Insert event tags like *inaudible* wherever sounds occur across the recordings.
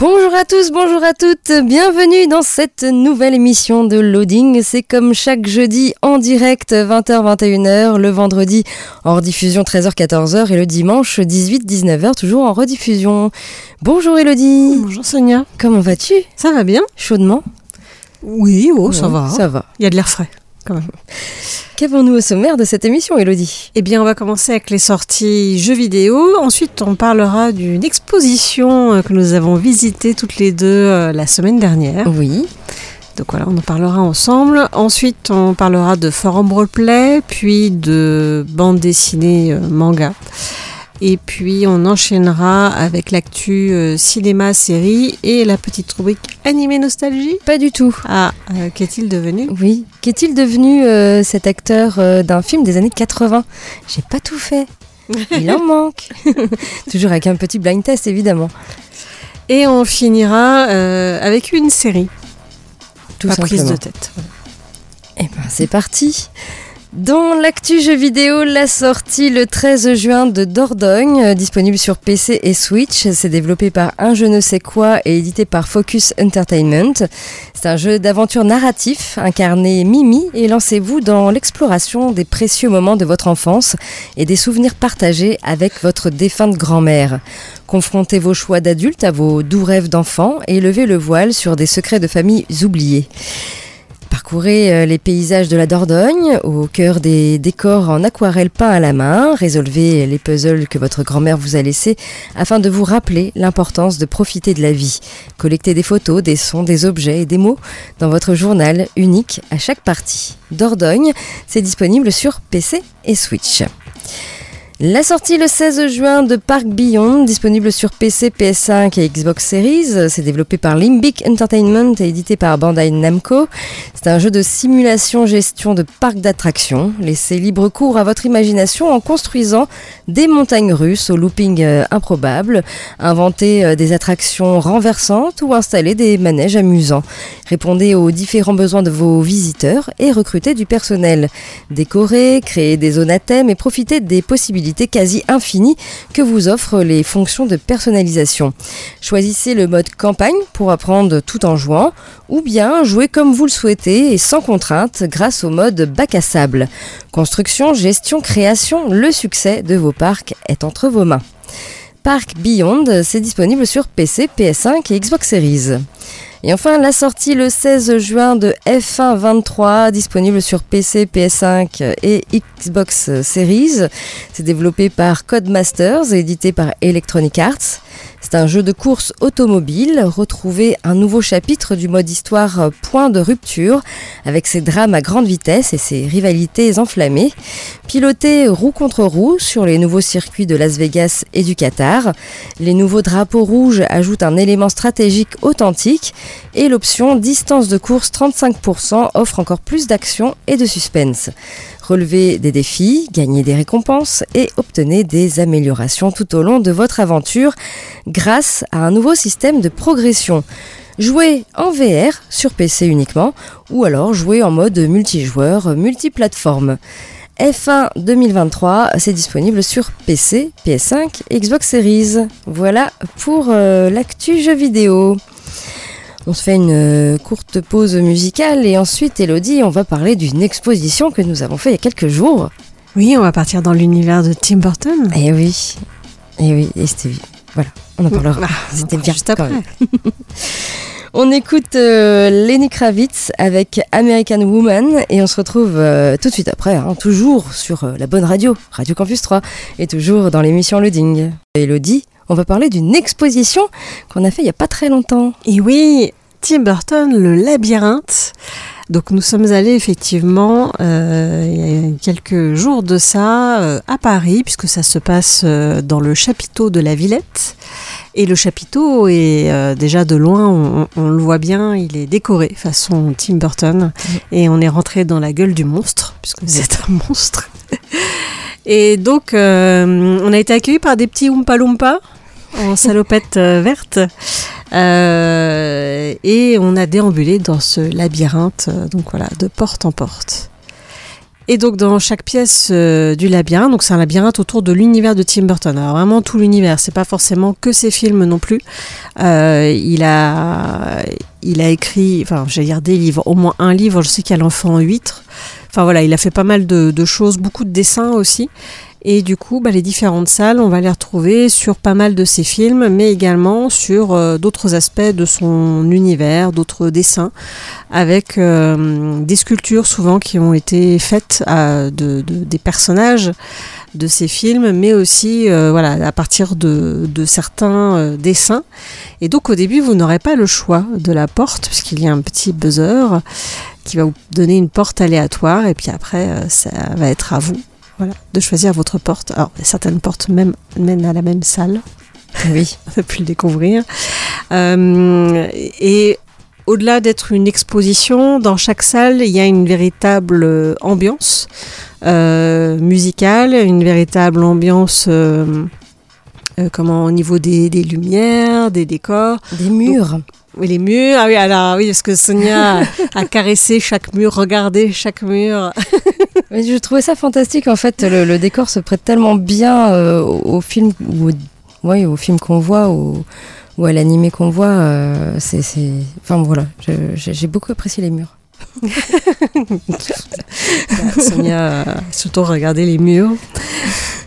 Bonjour à tous, bonjour à toutes, bienvenue dans cette nouvelle émission de Loading. C'est comme chaque jeudi en direct 20h-21h, le vendredi en rediffusion 13h-14h et le dimanche 18-19h toujours en rediffusion. Bonjour Elodie. Bonjour Sonia. Comment vas-tu? Ça va bien? Chaudement? Oui, oh, ça Ouais, va. Ça va. Il y a de l'air frais, quand même. Qu'avons-nous au sommaire de cette émission Elodie? Eh bien, on va commencer avec les sorties jeux vidéo. Ensuite, on parlera d'une exposition euh, que nous avons visitée toutes les deux euh, la semaine dernière. Oui. Donc voilà, on en parlera ensemble. Ensuite, on parlera de forum roleplay, puis de bande dessinée euh, manga. Et puis, on enchaînera avec l'actu euh, cinéma, série et la petite rubrique animé nostalgie. Pas du tout. Ah, euh, qu'est-il devenu? Oui. Qu'est-il devenu euh, cet acteur d'un film des années 80 J'ai pas tout fait. *laughs* Il en manque. *laughs* Toujours avec un petit blind test, évidemment. Et on finira avec une série. Tout pas prise de simplement. tête. Eh ben, c'est parti. Dans l'actu jeu vidéo, la sortie le 13 juin de Dordogne, euh, disponible sur PC et Switch. C'est développé par un je ne sais quoi et édité par Focus Entertainment. C'est un jeu d'aventure narratif. Incarnez Mimi et lancez-vous dans l'exploration des précieux moments de votre enfance et des souvenirs partagés avec votre défunte grand-mère. Confrontez vos choix d'adulte à vos doux rêves d'enfant et levez le voile sur des secrets de famille oubliés. Parcourez euh, les paysages de la Dordogne au cœur des décors en aquarelle peint à la main. Résolvez les puzzles que votre grand-mère vous a laissés afin de vous rappeler l'importance de profiter de la vie. Collectez des photos, des sons, des objets et des mots dans votre journal unique à chaque partie. Dordogne, c'est disponible sur PC et Switch. La sortie le 16 juin de Park Beyond, disponible sur PC, PS5 et Xbox Series. C'est développé par Limbic Entertainment et édité par Bandai Namco. C'est un jeu de simulation-gestion de parc d'attractions. Laissez libre cours à votre imagination en construisant des montagnes russes au looping euh, improbable, inventez euh, des attractions renversantes ou installez des manèges amusants. Répondez aux différents besoins de vos visiteurs et recrutez du personnel. Décorez, créez des zones à thème et profitez des possibilités quasi infinies que vous offrent les fonctions de personnalisation. Choisissez le mode campagne pour apprendre tout en jouant ou bien jouez comme vous le souhaitez et sans contrainte grâce au mode bac à sable. Construction, gestion, création, le succès de vos parcs est entre vos mains. Park Beyond, c'est disponible sur PC, PS5 et Xbox Series. Et enfin, la sortie le 16 juin de F1 23, disponible sur PC, PS5 et Xbox Series. C'est développé par Codemasters et édité par Electronic Arts. C'est un jeu de course automobile. Retrouvez un nouveau chapitre du mode histoire euh, Point de rupture, avec ses drames à grande vitesse et ses rivalités enflammées. Pilotez roue contre roue sur les nouveaux circuits de Las Vegas et du Qatar. Les nouveaux drapeaux rouges ajoutent un élément stratégique authentique et l'option distance de course 35% offre encore plus d'action et de suspense. Relevez des défis, gagnez des récompenses et obtenez des améliorations tout au long de votre aventure grâce à un nouveau système de progression. Jouez en VR sur PC uniquement ou alors jouez en mode multijoueur multiplateforme. F1 2023, c'est disponible sur PC, PS5 et Xbox Series. Voilà pour euh, l'actu jeu vidéo. On se fait une euh, courte pause musicale et ensuite, Elodie, on va parler d'une exposition que nous avons fait il y a quelques jours. Oui, on va partir dans l'univers de Tim Burton. Eh oui, eh oui, et c'était voilà, on en parlera. Ah, C'était bien juste après. *laughs* On écoute euh, Lenny Kravitz avec American Woman et on se retrouve euh, tout de suite après, hein, toujours sur euh, la bonne radio, Radio Campus 3, et toujours dans l'émission Loading. Elodie, on va parler d'une exposition qu'on a fait il n'y a pas très longtemps. Et oui, Tim Burton, le labyrinthe. Donc nous sommes allés effectivement euh, il y a quelques jours de ça euh, à Paris, puisque ça se passe euh, dans le chapiteau de la Villette. Et le chapiteau est déjà de loin, on, on le voit bien, il est décoré façon Tim Burton. Et on est rentré dans la gueule du monstre, puisque c'est un monstre. *laughs* Et donc, on a été accueillis par des petits Oompa Loompa en salopette euh, verte. Euh, et on a déambulé dans ce labyrinthe, euh, donc voilà, de porte en porte. Et donc dans chaque pièce du labyrinthe, donc c'est un labyrinthe autour de l'univers de Tim Burton. Alors vraiment tout l'univers, c'est pas forcément que ses films non plus. Il a, il a écrit, enfin j'allais dire des livres, au moins un livre. Je sais qu'il y a l'enfant huître. Enfin voilà, il a fait pas mal de choses, beaucoup de dessins aussi. Et du coup, bah, les différentes salles, on va les retrouver sur pas mal de ses films, mais également sur euh, d'autres aspects de son univers, d'autres dessins, avec euh, des sculptures souvent qui ont été faites à, de, de- des personnages de ces films, mais aussi euh, voilà, à partir de, de certains dessins. Et donc au début, vous n'aurez pas le choix de la porte, puisqu'il y a un petit buzzer qui va vous donner une porte aléatoire, et puis après, ça va être à vous voilà, de choisir votre porte. Alors, certaines portes même, mènent à la même salle. Oui. *laughs* On a pu le découvrir. Euh, et au-delà d'être une exposition, dans chaque salle, il y a une véritable ambiance euh, musicale, une véritable ambiance euh, comment, au niveau des, des lumières, des décors. Des murs. Oui, les murs. Ah oui, alors oui, parce que Sonia a, a caressé chaque mur, regardé chaque mur. *laughs* *laughs* Je trouvais ça fantastique en fait. Le, décor se prête tellement bien euh, au, film ou au, film qu'on voit ou, à l'animé qu'on voit. euh, c'est, Enfin voilà, j'ai beaucoup apprécié les murs. *laughs* Sonia a surtout regardé les murs.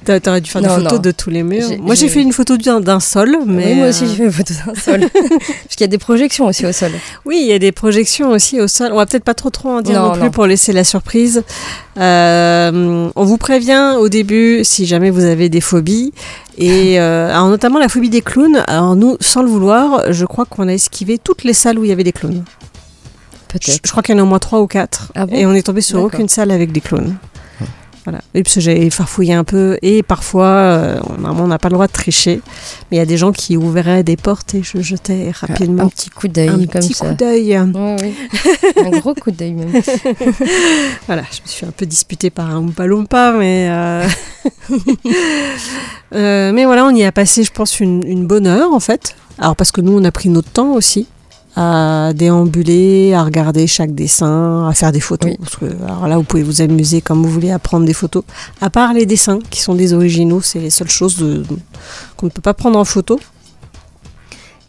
T'a- T'aurais dû faire des photos non. de tous les murs. Moi, j'ai fait une photo d'un sol, mais Oui, moi aussi j'ai fait une photo d'un sol. Parce qu'il y a des projections aussi au sol. Oui, il y a des projections aussi au sol. On va peut-être pas trop trop en dire Non, non, plus pour laisser la surprise. Euh, on vous prévient au début si jamais vous avez des phobies. Et euh, alors notamment la phobie des clowns. Alors nous, sans le vouloir, je crois qu'on a esquivé toutes les salles où il y avait des clowns. Je, Peut-être. je crois qu'il y en a au moins trois ou quatre. Ah bon? Et on est tombé sur aucune salle avec des clowns. Voilà. Et parce que j'ai farfouillé un peu. Et parfois, euh, normalement, on n'a pas le droit de tricher. Mais il y a des gens qui ouvraient des portes et je jetais rapidement Un petit coup d'œil un comme petit ça. coup d'œil. Oui. un gros coup d'œil même. *laughs* Voilà, je me suis un peu disputée par un Oompa Loompa, mais... euh, *laughs* euh, mais voilà, on y a passé, je pense, une, une bonne heure, en fait. Alors, parce que nous, on a pris notre temps aussi à déambuler, à regarder chaque dessin, à faire des photos. Oui. Parce que, alors là, vous pouvez vous amuser comme vous voulez à prendre des photos. À part les dessins, qui sont des originaux, c'est les seules choses qu'on ne peut pas prendre en photo.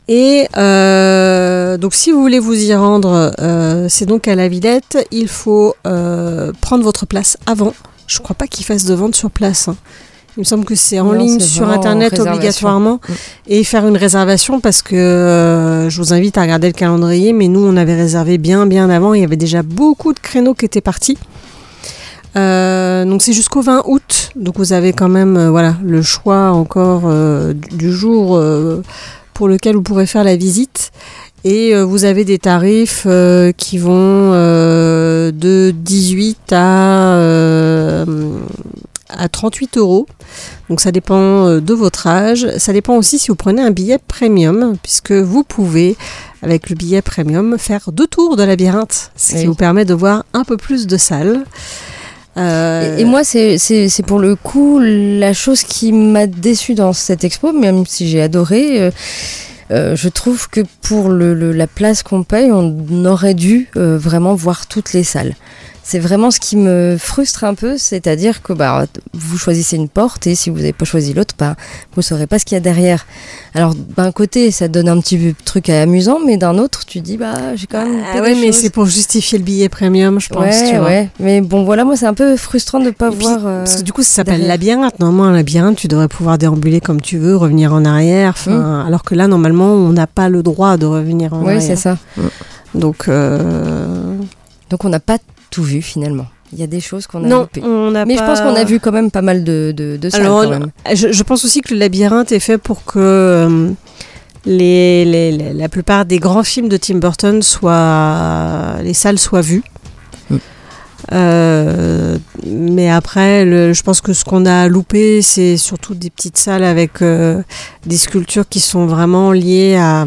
Et euh, donc, si vous voulez vous y rendre, euh, c'est donc à la Villette. Il faut euh, prendre votre place avant. Je crois pas qu'ils fassent de vente sur place. hein. Il me semble que c'est en Non, ligne sur internet obligatoirement Mm. et faire une réservation parce que euh, je vous invite à regarder le calendrier. Mais nous, on avait réservé bien, bien avant. Il y avait déjà beaucoup de créneaux qui étaient partis. Euh, donc c'est jusqu'au 20 août. Donc vous avez quand même euh, voilà le choix encore du- jour pour lequel vous pourrez faire la visite. Et euh, vous avez des tarifs euh, qui vont euh, de 18 à, à 38 euros. Donc ça dépend euh, de votre âge. Ça dépend aussi si vous prenez un billet premium, puisque vous pouvez, avec le billet premium, faire deux tours de labyrinthe, ce qui Oui. vous permet de voir un peu plus de salles. Euh, Et, et moi, c'est- pour le coup la chose qui m'a déçue dans cette expo, même si j'ai adoré. euh, euh, je trouve que pour le, le- la place qu'on paye, on aurait dû euh, vraiment voir toutes les salles. C'est vraiment ce qui me frustre un peu, c'est-à-dire que bah, vous choisissez une porte et si vous n'avez pas choisi l'autre, bah, vous ne saurez pas ce qu'il y a derrière. Alors d'un côté, ça donne un petit truc amusant, mais d'un autre, tu dis bah j'ai quand même. Ah ouais, mais c'est pour justifier le billet premium, je pense. Ouais, tu vois. ouais. Mais bon, voilà, moi, c'est un peu frustrant de ne pas puis, voir. euh, Parce que du coup, ça s'appelle labyrinthe. Normalement, un labyrinthe, tu devrais pouvoir déambuler comme tu veux, revenir en arrière. enfin, Alors que là, normalement, on n'a pas le droit de revenir en Oui, arrière. c'est ça. Donc, euh, Donc, on n'a pas tout vu finalement. Il y a des choses qu'on a non, loupées. on Mais je pense qu'on a vu quand même pas mal de, de, de salles Alors, quand même. Je, je pense aussi que le labyrinthe est fait pour que euh, les, les- les- la plupart des grands films de Tim Burton soient les salles soient vues. Euh, mais après, le- je pense que ce qu'on a loupé, c'est surtout des petites salles avec euh, des sculptures qui sont vraiment liées à,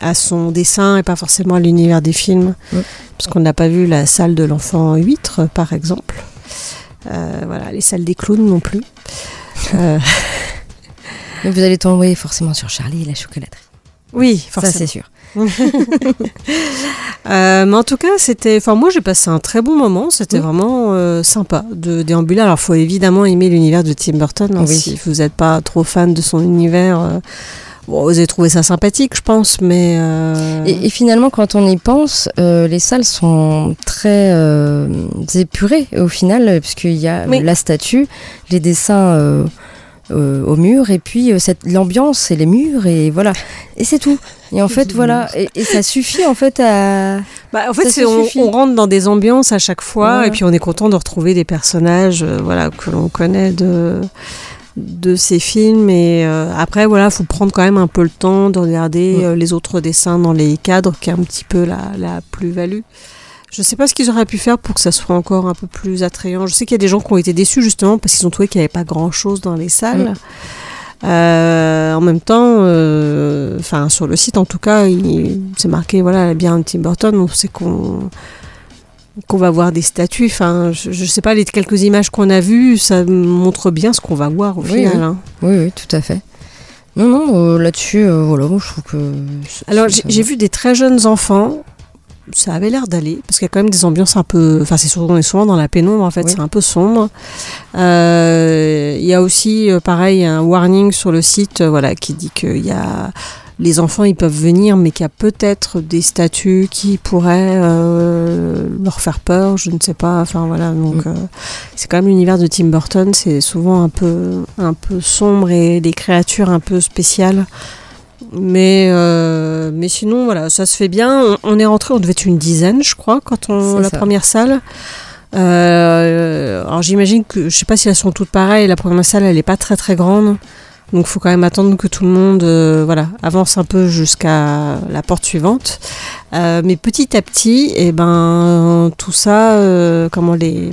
à son dessin et pas forcément à l'univers des films. Ouais. Parce qu'on n'a pas vu la salle de l'enfant huître, par exemple. Euh, voilà, les salles des clowns non plus. Euh, *laughs* Mais vous allez tomber forcément sur Charlie et la chocolaterie. oui, Ça, forcément. c'est sûr. *laughs* Euh, mais en tout cas, c'était. Enfin, moi, j'ai passé un très bon moment. C'était Oui. vraiment euh, sympa de déambuler. Alors, faut évidemment aimer l'univers de Tim Burton. hein, Oui. Si vous n'êtes pas trop fan de son univers, euh, bon, vous avez trouvé ça sympathique, je pense. Mais euh, Et, et finalement, quand on y pense, euh, les salles sont très euh, épurées au final, puisqu'il y a Oui. la statue, les dessins euh, au mur, et puis euh, cette l'ambiance et les murs, et voilà. Et c'est tout. Et en fait, voilà. Et, et ça suffit en fait à. Bah, en fait, on, rentre dans des ambiances à chaque fois, Ouais. et puis on est content de retrouver des personnages, euh, voilà, que l'on connaît de de ces films. Et euh, après, voilà, faut prendre quand même un peu le temps de regarder Ouais. euh, les autres dessins dans les cadres, qui est un petit peu la, la plus-value. Je sais pas ce qu'ils auraient pu faire pour que ça soit encore un peu plus attrayant. Je sais qu'il y a des gens qui ont été déçus justement parce qu'ils ont trouvé qu'il n'y avait pas grand-chose dans les salles. Euh, en même temps, euh, enfin sur le site en tout cas, c'est marqué voilà bien Tim Burton. On sait qu'on qu'on va voir des statues. Enfin, je, je sais pas les quelques images qu'on a vues, ça montre bien ce qu'on va voir au Oui, final. oui. hein. Oui, oui, tout à fait. Non, non, euh, là-dessus, euh, voilà, moi je trouve que. Alors j'ai vu des très jeunes enfants. Ça avait l'air d'aller parce qu'il y a quand même des ambiances un peu. Enfin, c'est souvent, on est souvent dans la pénombre en fait. Oui. C'est un peu sombre. Euh, Il y a aussi, euh, pareil, un warning sur le site, euh, voilà, qui dit qu'il y a les enfants, ils peuvent venir, mais qu'il y a peut-être des statues qui pourraient euh, leur faire peur. Je ne sais pas. Enfin voilà. Donc Mm. euh, c'est quand même l'univers de Tim Burton. C'est souvent un peu, un peu sombre et des créatures un peu spéciales. Mais, euh, mais sinon, voilà, ça se fait bien. On, on est rentré, on devait être une dizaine, je crois, quand on la ça. première salle. Euh, alors j'imagine que, je sais pas si elles sont toutes pareilles. La première salle, elle est pas très très grande. Donc il faut quand même attendre que tout le monde euh, voilà, avance un peu jusqu'à la porte suivante. Mais petit à petit, et ben, tout ça, comment les,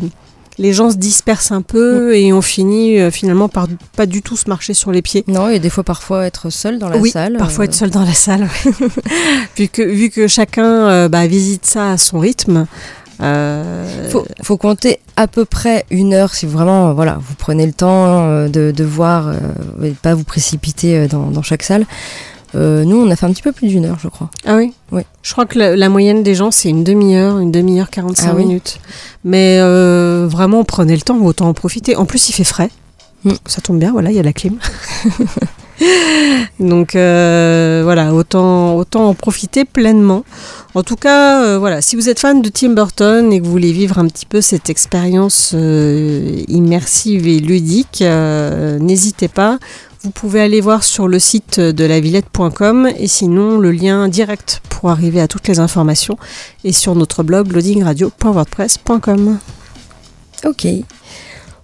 les gens se dispersent un peu et on finit euh, finalement par pas du tout se marcher sur les pieds. Non, et des fois, parfois, être seul dans la oui, salle. parfois euh, être seul dans la salle. *laughs* vu, que, vu que chacun euh, bah, visite ça à son rythme. euh, faut, faut compter à peu près une heure si vraiment voilà, vous prenez le temps de, de voir euh, et pas vous précipiter dans, dans chaque salle. Euh, nous, on a fait un petit peu plus d'une heure, je crois. Ah oui Oui. Je crois que la, la moyenne des gens, c'est une demi-heure, une demi-heure, 45 Ah oui. minutes. Mais euh, vraiment, prenez le temps, autant en profiter. En plus, il fait frais. Mm. Ça tombe bien, voilà, il y a la clim. *laughs* Donc euh, voilà, autant, autant en profiter pleinement. En tout cas, euh, voilà, si vous êtes fan de Tim Burton et que vous voulez vivre un petit peu cette expérience euh, immersive et ludique, n'hésitez pas. Vous pouvez aller voir sur le site de lavillette.com et sinon le lien direct pour arriver à toutes les informations est sur notre blog loadingradio.wordpress.com. Ok.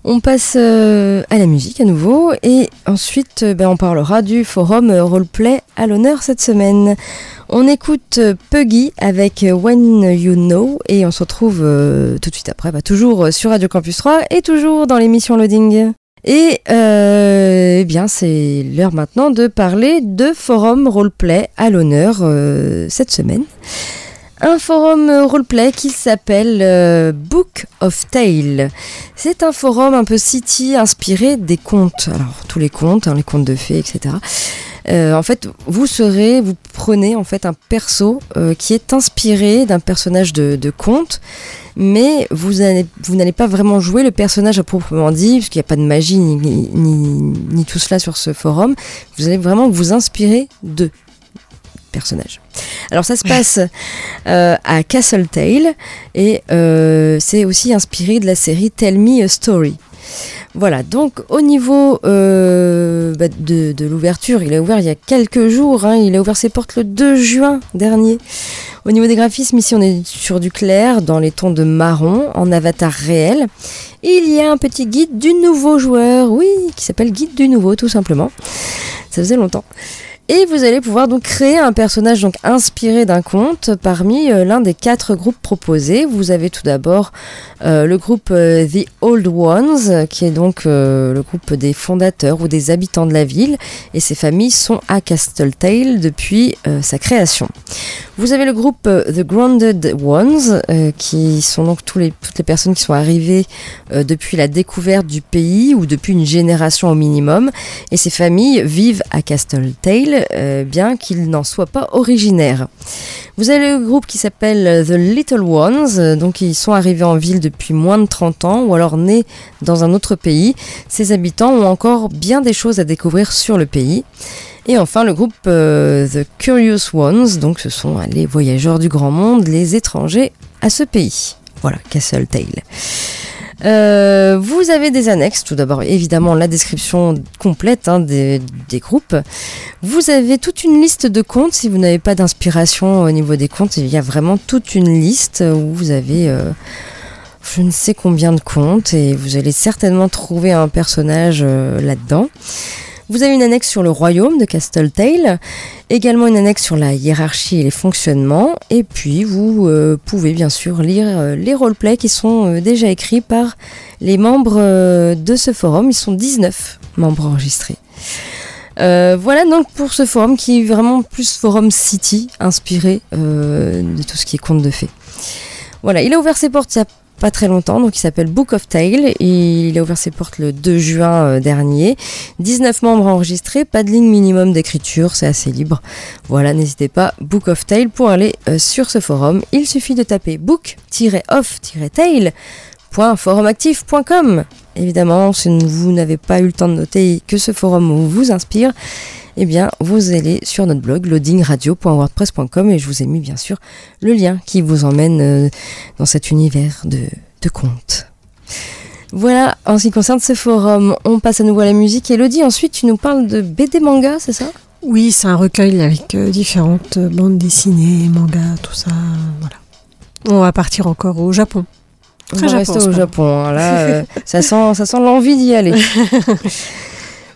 On passe euh, à la musique à nouveau et ensuite euh, ben, on parlera du forum roleplay à l'honneur cette semaine. On écoute euh, Puggy avec When You Know et on se retrouve tout de suite après, bah, toujours sur Radio Campus 3 et toujours dans l'émission Loading. Et euh, eh bien c'est l'heure maintenant de parler de forum roleplay à l'honneur euh, cette semaine. Un forum roleplay qui s'appelle euh, Book of Tale. C'est un forum un peu city inspiré des contes. Alors tous les contes, hein, les contes de fées, etc. Euh, en fait, vous serez, vous prenez en fait un perso euh, qui est inspiré d'un personnage de, de conte, mais vous allez- vous n'allez pas vraiment jouer le personnage à proprement dit, puisqu'il n'y a pas de magie ni, ni, ni- ni tout cela sur ce forum. Vous allez vraiment vous inspirer de personnages. Alors ça se passe *laughs* euh, à Castle Tale et euh, c'est aussi inspiré de la série Tell Me a Story. Voilà, donc au niveau euh, bah, de, l'ouverture, il a ouvert il y a quelques jours, hein, il a ouvert ses portes le 2 juin dernier. Au niveau des graphismes, ici on est sur du clair, dans les tons de marron, en avatar réel. Il y a un petit guide du nouveau joueur, oui, qui s'appelle Guide du nouveau tout simplement. Ça faisait longtemps. Et vous allez pouvoir donc créer un personnage donc inspiré d'un conte parmi euh, l'un des quatre groupes proposés. Vous avez tout d'abord euh, le groupe euh, The Old Ones, qui est donc le groupe des fondateurs ou des habitants de la ville, et ces familles sont à Castletail depuis sa création. Vous avez le groupe The Grounded Ones, qui sont donc toutes les personnes qui sont arrivées depuis la découverte du pays ou depuis une génération au minimum, et ces familles vivent à Castletail, euh, bien qu'ils n'en soient pas originaires. Vous avez le groupe qui s'appelle The Little Ones, donc ils sont arrivés en ville depuis moins de 30 ans ou alors nés dans un autre pays. Ces habitants ont encore bien des choses à découvrir sur le pays. Et enfin le groupe euh, The Curious Ones, donc ce sont euh, les voyageurs du grand monde, les étrangers à ce pays. Voilà, Castle Tale. Euh, vous avez des annexes, tout d'abord évidemment la description complète hein, des, des groupes. Vous avez toute une liste de comptes, si vous n'avez pas d'inspiration au niveau des comptes, il y a vraiment toute une liste où vous avez euh, je ne sais combien de comptes et vous allez certainement trouver un personnage euh, là-dedans. Vous avez une annexe sur le royaume de Castletail, également une annexe sur la hiérarchie et les fonctionnements, et puis vous euh, pouvez bien sûr lire euh, les roleplays qui sont euh, déjà écrits par les membres de ce forum. Ils sont 19 membres enregistrés. Voilà donc pour ce forum qui est vraiment plus forum city, inspiré de tout ce qui est conte de fées. Voilà, il a ouvert ses portes pas très longtemps, donc il s'appelle Book of Tale il a ouvert ses portes le 2 juin euh, dernier. 19 membres enregistrés, pas de ligne minimum d'écriture, c'est assez libre. Voilà, n'hésitez pas, Book of Tale pour aller euh, sur ce forum. Il suffit de taper book-off-tale.forumactif.com. Évidemment, si vous n'avez pas eu le temps de noter que ce forum vous inspire, eh bien, vous allez sur notre blog loadingradio.wordpress.com et je vous ai mis bien sûr le lien qui vous emmène euh, dans cet univers de, de contes. Voilà, en ce qui concerne ce forum, on passe à nouveau à la musique. Elodie, ensuite tu nous parles de BD manga, c'est ça? Oui, c'est un recueil avec euh, différentes euh, bandes dessinées, mangas, tout ça. voilà. On va partir encore au Japon. On va Japon, rester au. Japon. hein. Là, euh, *laughs* ça sent, ça sent l'envie d'y aller. *laughs*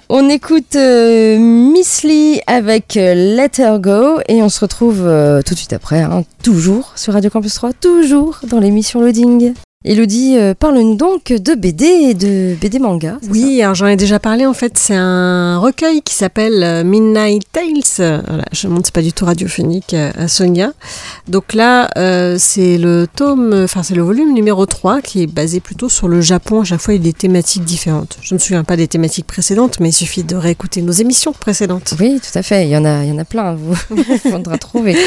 On écoute euh, Miss Lee avec euh, Let Her Go et on se retrouve euh, tout de suite après, hein, toujours sur Radio Campus 3, toujours dans l'émission Loading. Elodie, euh, parle-nous donc de BD et de BD manga. Oui, alors j'en ai déjà parlé en fait, c'est un recueil qui s'appelle euh, Midnight Tales. Voilà, je montre, c'est pas du tout radiophonique euh, à Sonia. Donc là, euh, c'est le tome, enfin c'est le volume numéro 3 qui est basé plutôt sur le Japon. À chaque fois, il y a des thématiques différentes. Je ne me souviens pas des thématiques précédentes, mais il suffit de réécouter nos émissions précédentes. Oui, tout à fait. Il y en a, il y en a plein. Vous *laughs* il faudra trouver.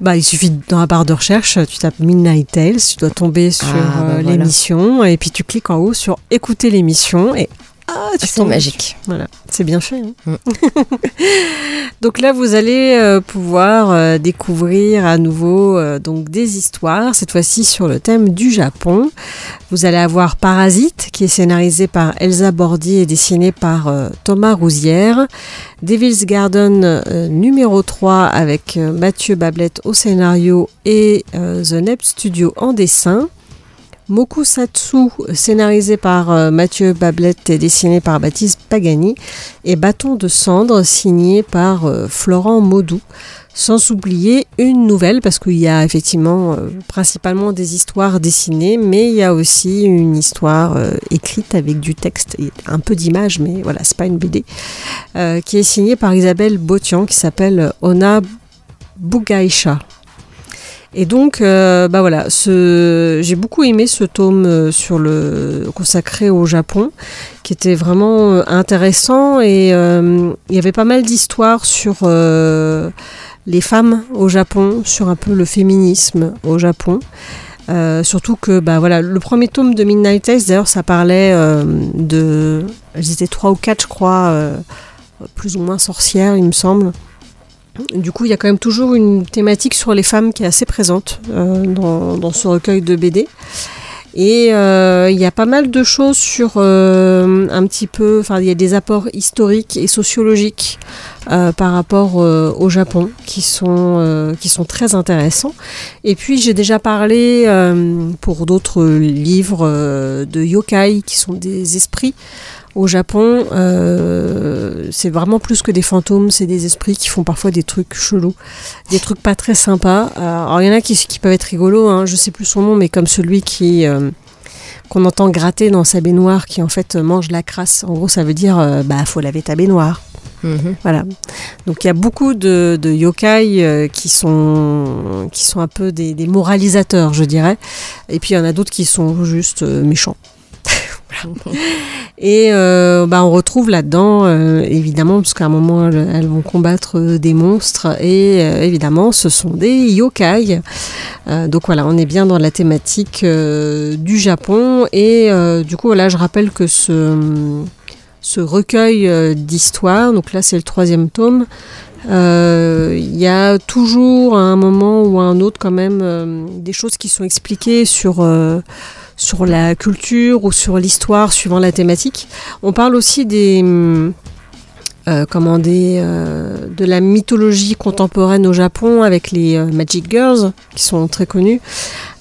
Bah, il suffit dans la barre de recherche, tu tapes Midnight Tales, tu dois tomber sur Ah, bah euh, voilà. l'émission et puis tu cliques en haut sur écouter l'émission et ah, tu C'est magique. Voilà, c'est bien fait. hein. Mm. *laughs* donc là, vous allez euh, pouvoir euh, découvrir à nouveau euh, donc des histoires, cette fois-ci sur le thème du Japon. Vous allez avoir Parasite, qui est scénarisé par Elsa Bordi et dessiné par Thomas Rousière. Devil's Garden numéro 3 avec Mathieu Bablette au scénario et The Nep Studio en dessin. Mokusatsu, scénarisé par euh, Mathieu Bablette et dessiné par Baptiste Pagani, et Bâton de cendre, signé par euh, Florent Maudou. Sans oublier une nouvelle, parce qu'il y a effectivement euh, principalement des histoires dessinées, mais il y a aussi une histoire écrite avec du texte et un peu d'images, mais voilà, c'est pas une BD, qui est signée par Isabelle Botian, qui s'appelle Ona Bugaisha. Et donc, euh, bah voilà, j'ai beaucoup aimé ce tome euh, sur le consacré au Japon, qui était vraiment euh, intéressant et il y avait pas mal d'histoires sur les femmes au Japon, sur un peu le féminisme au Japon. Surtout que bah voilà, le premier tome de Midnight Tales, d'ailleurs, ça parlait de, elles étaient trois ou quatre, je crois, plus ou moins sorcières, il me semble. Du coup, il y a quand même toujours une thématique sur les femmes qui est assez présente euh, dans, ce recueil de BD. Et euh, il y a pas mal de choses sur euh, un petit peu, enfin il y a des apports historiques et sociologiques par rapport au Japon qui sont, très intéressants. Et puis j'ai déjà parlé pour d'autres livres de yokai qui sont des esprits Au Japon, euh, c'est vraiment plus que des fantômes, c'est des esprits qui font parfois des trucs chelous, des trucs pas très sympas. Euh, alors il y en a qui, qui peuvent être rigolos, hein, je sais plus son nom, mais comme celui qui euh, qu'on entend gratter dans sa baignoire, qui en fait mange la crasse. En gros, ça veut dire euh, bah faut laver ta baignoire. Mhm. Voilà. Donc il y a beaucoup de, de yokai euh, qui sont qui sont un peu des, des moralisateurs, je dirais. Et puis il y en a d'autres qui sont juste euh, méchants. *laughs* Et euh, bah, on retrouve là-dedans, euh, évidemment, parce qu'à un moment, elles, vont combattre euh, des monstres, et évidemment, ce sont des yokai. Donc voilà, on est bien dans la thématique du Japon, et du coup, voilà, je rappelle que ce, ce recueil d'histoires, donc là, c'est le troisième tome, il y a toujours à un moment ou à un autre quand même des choses qui sont expliquées sur sur la culture ou sur l'histoire suivant la thématique. On parle aussi des hum, euh, comment des, euh, de la mythologie contemporaine au Japon avec les euh, Magic Girls qui sont très connues,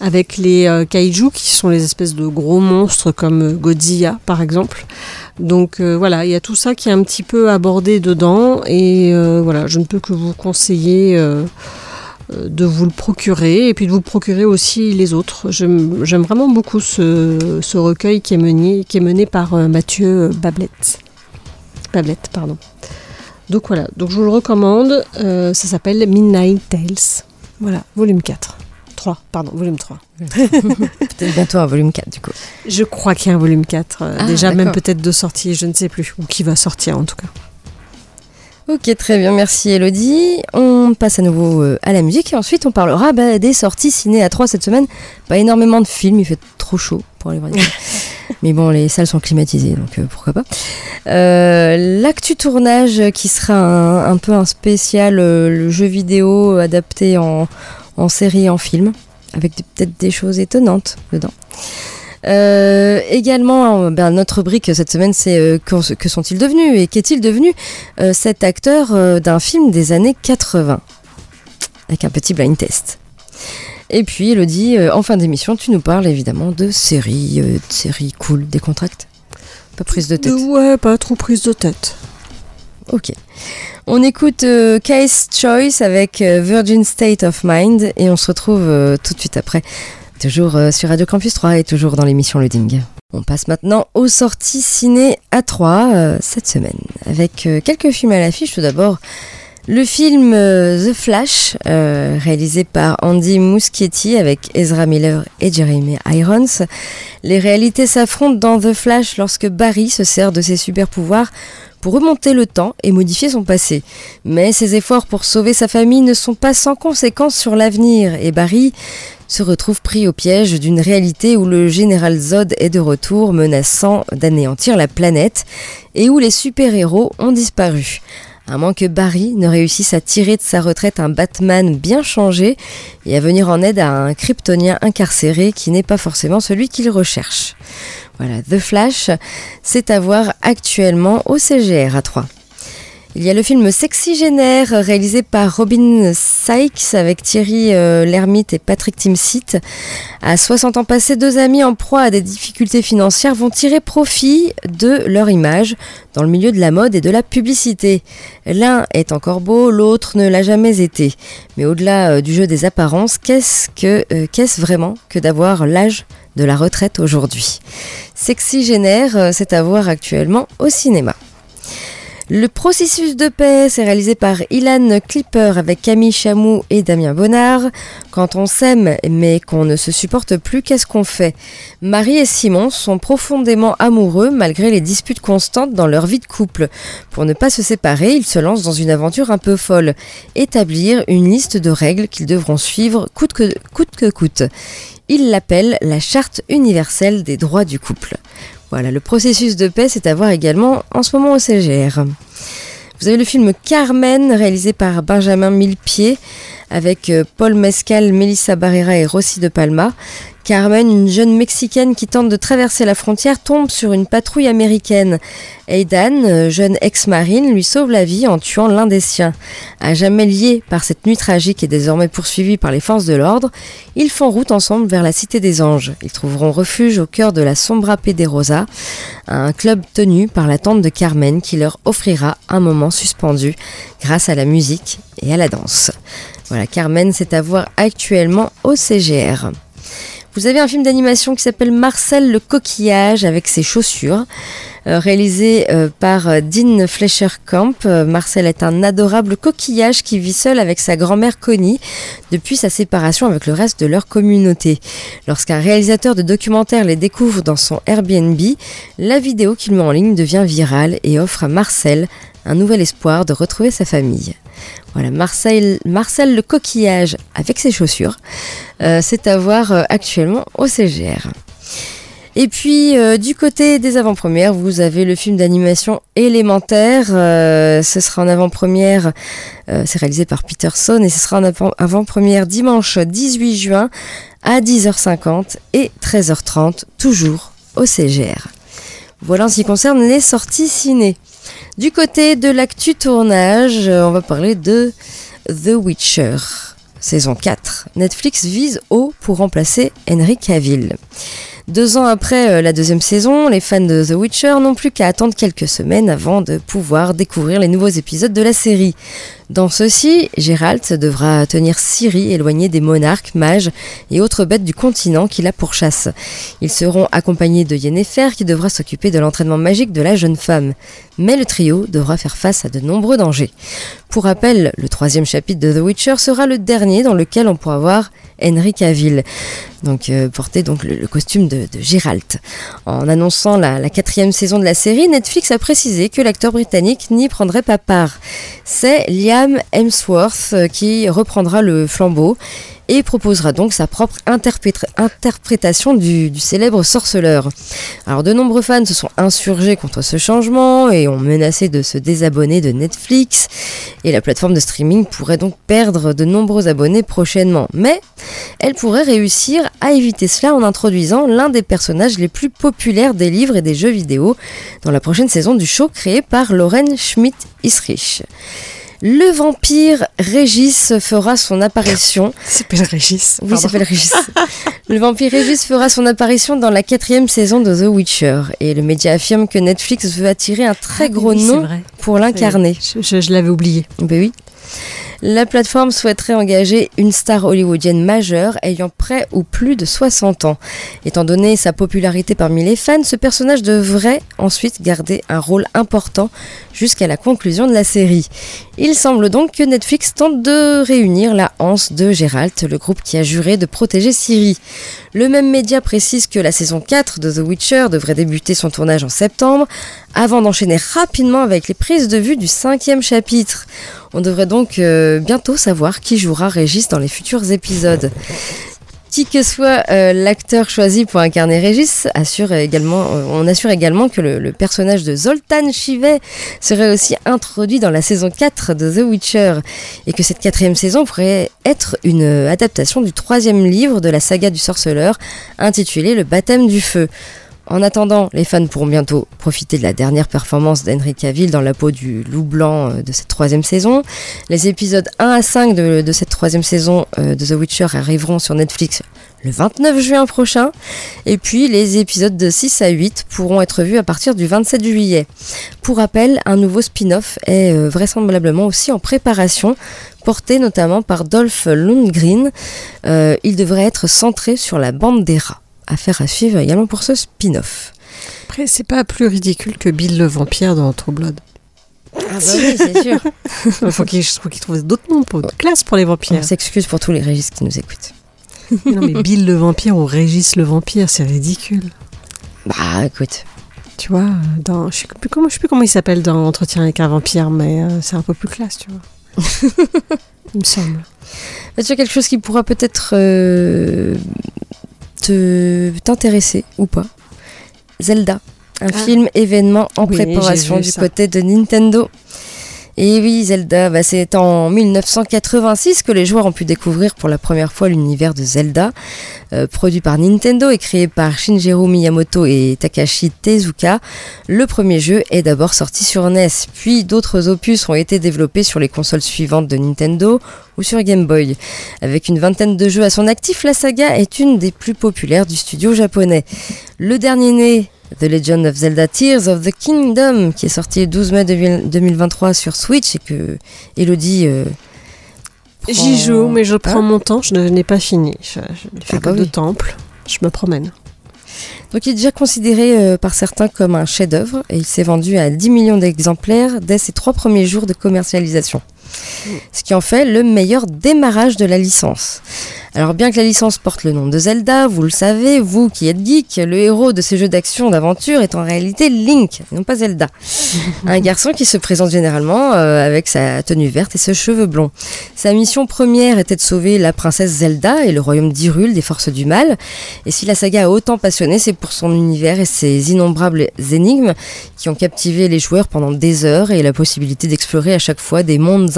avec les euh, kaiju qui sont les espèces de gros monstres comme euh, Godzilla par exemple. Donc euh, voilà, il y a tout ça qui est un petit peu abordé dedans et euh, voilà, je ne peux que vous conseiller euh, euh, de vous le procurer et puis de vous procurer aussi les autres. J'aime vraiment beaucoup ce, ce recueil qui est mené, qui est mené par euh, Mathieu Bablette. Bablette, pardon. Donc voilà, donc je vous le recommande. euh, ça s'appelle Midnight Tales. Voilà, volume 4. 3, pardon, volume 3. *laughs* Peut-être bientôt un volume 4 du coup. Je crois qu'il y a un volume 4. euh, Ah, déjà, même peut-être de sortie, je ne sais plus. Ou qui va sortir en tout cas. Ok, très bien, merci Elodie. On passe à nouveau euh, à la musique et ensuite on parlera bah, des sorties ciné à 3 cette semaine. Pas énormément de films, il fait trop chaud pour aller voir des films. *laughs* Mais bon, les salles sont climatisées, donc euh, pourquoi pas. Euh, L'actu tournage qui sera un, un peu un spécial, euh, le jeu vidéo adapté en, en série et en film, avec peut-être des choses étonnantes dedans. Euh, également, euh, ben, notre rubrique cette semaine, c'est euh, que, que sont-ils devenus et qu'est-il devenu euh, cet acteur d'un film des années 80 Avec un petit blind test. Et puis, Elodie, en fin d'émission, tu nous parles évidemment de séries, de séries cool, décontractes. Pas prise de tête. Ouais, pas trop prise de tête. Ok. On écoute euh, Case Choice avec euh, Virgin State of Mind et on se retrouve euh, tout de suite après, toujours euh, sur Radio Campus 3 et toujours dans l'émission Loading. On passe maintenant aux sorties ciné à 3 euh, cette semaine avec euh, quelques films à l'affiche. Tout d'abord, le film The Flash, réalisé par Andy Muschietti avec Ezra Miller et Jeremy Irons. Les réalités s'affrontent dans The Flash lorsque Barry se sert de ses super pouvoirs pour remonter le temps et modifier son passé. Mais ses efforts pour sauver sa famille ne sont pas sans conséquences sur l'avenir et Barry se retrouve pris au piège d'une réalité où le général Zod est de retour menaçant d'anéantir la planète et où les super-héros ont disparu. À moins que Barry ne réussisse à tirer de sa retraite un Batman bien changé et à venir en aide à un kryptonien incarcéré qui n'est pas forcément celui qu'il recherche. Voilà, The Flash, c'est à voir actuellement au CGR à 3. Il y a le film Sexygénaire réalisé par Robin Sykes avec Thierry euh, et Patrick Timsit. À 60 ans passés, deux amis en proie à des difficultés financières vont tirer profit de leur image dans le milieu de la mode et de la publicité. L'un est encore beau, l'autre ne l'a jamais été. Mais au-delà euh, du jeu des apparences, qu'est-ce que euh, qu'est-ce vraiment que d'avoir l'âge de la retraite aujourd'hui? Sexygénaire, euh, c'est à voir actuellement au cinéma. Le processus de paix, c'est réalisé par Ilan Clipper avec Camille Chamou et Damien Bonnard. Quand on s'aime mais qu'on ne se supporte plus, qu'est-ce qu'on fait? Marie et Simon sont profondément amoureux malgré les disputes constantes dans leur vie de couple. Pour ne pas se séparer, ils se lancent dans une aventure un peu folle. Établir une liste de règles qu'ils devront suivre coûte que coûte. Que coûte. Ils l'appellent la charte universelle des droits du couple. Voilà, le processus de paix, c'est à voir également en ce moment au CGR. Vous avez le film Carmen, réalisé par Benjamin Millepied, avec euh, Paul Mescal, Melissa Barrera et Rossi de Palma. Carmen, une jeune Mexicaine qui tente de traverser la frontière, tombe sur une patrouille américaine. Aidan, jeune ex-marine, lui sauve la vie en tuant l'un des siens. À jamais lié par cette nuit tragique et désormais poursuivi par les forces de l'ordre, ils font route ensemble vers la Cité des Anges. Ils trouveront refuge au cœur de la Sombra Pederosa, un club tenu par la tante de Carmen qui leur offrira un moment suspendu grâce à la musique et à la danse. Voilà, Carmen, c'est à voir actuellement au CGR. Vous avez un film d'animation qui s'appelle Marcel le coquillage avec ses chaussures, euh, réalisé euh, par euh, Dean Fleischer-Camp. Marcel est un adorable coquillage qui vit seul avec sa grand-mère Connie depuis sa séparation avec le reste de leur communauté. Lorsqu'un réalisateur de documentaire les découvre dans son Airbnb, la vidéo qu'il met en ligne devient virale et offre à Marcel un nouvel espoir de retrouver sa famille. Voilà, Marcel, le coquillage avec ses chaussures, euh, c'est à voir euh, actuellement au CGR. Et puis euh, du côté des avant-premières, vous avez le film d'animation élémentaire. ce sera en avant-première, c'est réalisé par Peterson et ce sera en avant- avant-première dimanche 18 juin à 10h50 et 13h30, toujours au CGR. Voilà en ce qui concerne les sorties ciné. Du côté de l'actu tournage, euh, on va parler de The Witcher, saison 4. Netflix vise haut pour remplacer Henry Cavill. Deux ans après euh, la deuxième saison, les fans de The Witcher n'ont plus qu'à attendre quelques semaines avant de pouvoir découvrir les nouveaux épisodes de la série. Dans ceux-ci, Geralt devra tenir Ciri éloignée des monarques, mages et autres bêtes du continent qui la pourchassent. Ils seront accompagnés de Yennefer qui devra s'occuper de l'entraînement magique de la jeune femme. Mais le trio devra faire face à de nombreux dangers. Pour rappel, le troisième chapitre de The Witcher sera le dernier dans lequel on pourra voir Henry Cavill, donc euh, porter donc le, costume de, Geralt. En annonçant la, la quatrième saison de la série, Netflix a précisé que l'acteur britannique n'y prendrait pas part. C'est Liam euh, qui reprendra le flambeau et proposera donc sa propre interpréta- interprétation du, du célèbre sorceleur. Alors de nombreux fans se sont insurgés contre ce changement et ont menacé de se désabonner de Netflix et la plateforme de streaming pourrait donc perdre de nombreux abonnés prochainement. Mais elle pourrait réussir à éviter cela en introduisant l'un des personnages les plus populaires des livres et des jeux vidéo dans la prochaine saison du show créé par Lauren Schmidt-Isrich. Le vampire Régis fera son apparition *laughs* Il s'appelle Régis. oui, il pardon. s'appelle Régis. *laughs* le vampire Régis fera son apparition dans la quatrième saison de The Witcher. Et le média affirme que Netflix veut attirer un très Ah, gros oui, nom pour l'incarner. Je, je- je l'avais oublié. Ben oui. La plateforme souhaiterait engager une star hollywoodienne majeure ayant près ou plus de 60 ans. Étant donné sa popularité parmi les fans, ce personnage devrait ensuite garder un rôle important jusqu'à la conclusion de la série. Il semble donc que Netflix tente de réunir la hanse de Geralt, le groupe qui a juré de protéger Ciri. Le même média précise que la saison 4 de The Witcher devrait débuter son tournage en septembre, avant d'enchaîner rapidement avec les prises de vue du cinquième chapitre. On devrait donc euh, bientôt savoir qui jouera Régis dans les futurs épisodes. Qui que soit euh, l'acteur choisi pour incarner Régis, euh, on assure également que le, le personnage de Zoltan Chivet serait aussi introduit dans la saison 4 de The Witcher et que cette quatrième saison pourrait être une adaptation du troisième livre de la saga du sorceleur intitulé Le baptême du feu. En attendant, les fans pourront bientôt profiter de la dernière performance d'Henry Cavill dans la peau du loup blanc euh, de cette troisième saison. Les épisodes 1 à 5 de, cette troisième saison euh, de The Witcher arriveront sur Netflix le 29 juin prochain. Et puis les épisodes de 6 à 8 pourront être vus à partir du 27 juillet. Pour rappel, un nouveau spin-off est euh, vraisemblablement aussi en préparation, porté notamment par Dolph Lundgren. Il devrait être centré sur la bande des rats. Affaire à suivre également pour ce spin-off. Après, c'est pas plus ridicule que Bill le vampire dans True Blood. Ah bah oui, c'est sûr. *laughs* Il faut qu'il trouve d'autres noms, pour, d'autres classes pour les On vampires. s'excuse pour tous les régistes qui nous écoutent. *laughs* non, mais Bill le vampire ou Régis le vampire, c'est ridicule. Bah écoute, Tu vois, dans, je sais plus comment, je sais plus comment il s'appelle dans Entretien avec un vampire, mais euh, c'est un peu plus classe, tu vois. *laughs* il me semble. tu as quelque chose qui pourra peut-être euh, te t'intéresser ou pas Zelda, un Ah. film événement en Oui, préparation du ça. côté de Nintendo. Et oui, Zelda, bah, c'est en 1986 que les joueurs ont pu découvrir pour la première fois l'univers de Zelda, euh, produit par Nintendo et créé par Shigeru Miyamoto et Takashi Tezuka. Le premier jeu est d'abord sorti sur NES, puis d'autres opus ont été développés sur les consoles suivantes de Nintendo ou sur Game Boy. Avec une vingtaine de jeux à son actif, la saga est une des plus populaires du studio japonais. Le dernier né, The Legend of Zelda Tears of the Kingdom, qui est sorti le 12 mai 2023 sur Switch et que Elodie. euh, prend- J'y joue, mais je prends mon temps, je n'ai pas fini. Je, je ne fais Ah que bah de oui. temple, je me promène. Donc il est déjà considéré euh, par certains comme un chef-d'œuvre et il s'est vendu à 10 millions d'exemplaires dès ses trois premiers jours de commercialisation. Ce qui en fait le meilleur démarrage de la licence. Alors bien que la licence porte le nom de Zelda, vous le savez, vous qui êtes geek, le héros de ces jeux d'action d'aventure est en réalité Link, non pas Zelda. *laughs* Un garçon qui se présente généralement euh, avec sa tenue verte et ses cheveux blonds. Sa mission première était de sauver la princesse Zelda et le royaume d'Hyrule des forces du mal. Et si la saga a autant passionné, c'est pour son univers et ses innombrables énigmes qui ont captivé les joueurs pendant des heures et la possibilité d'explorer à chaque fois des mondes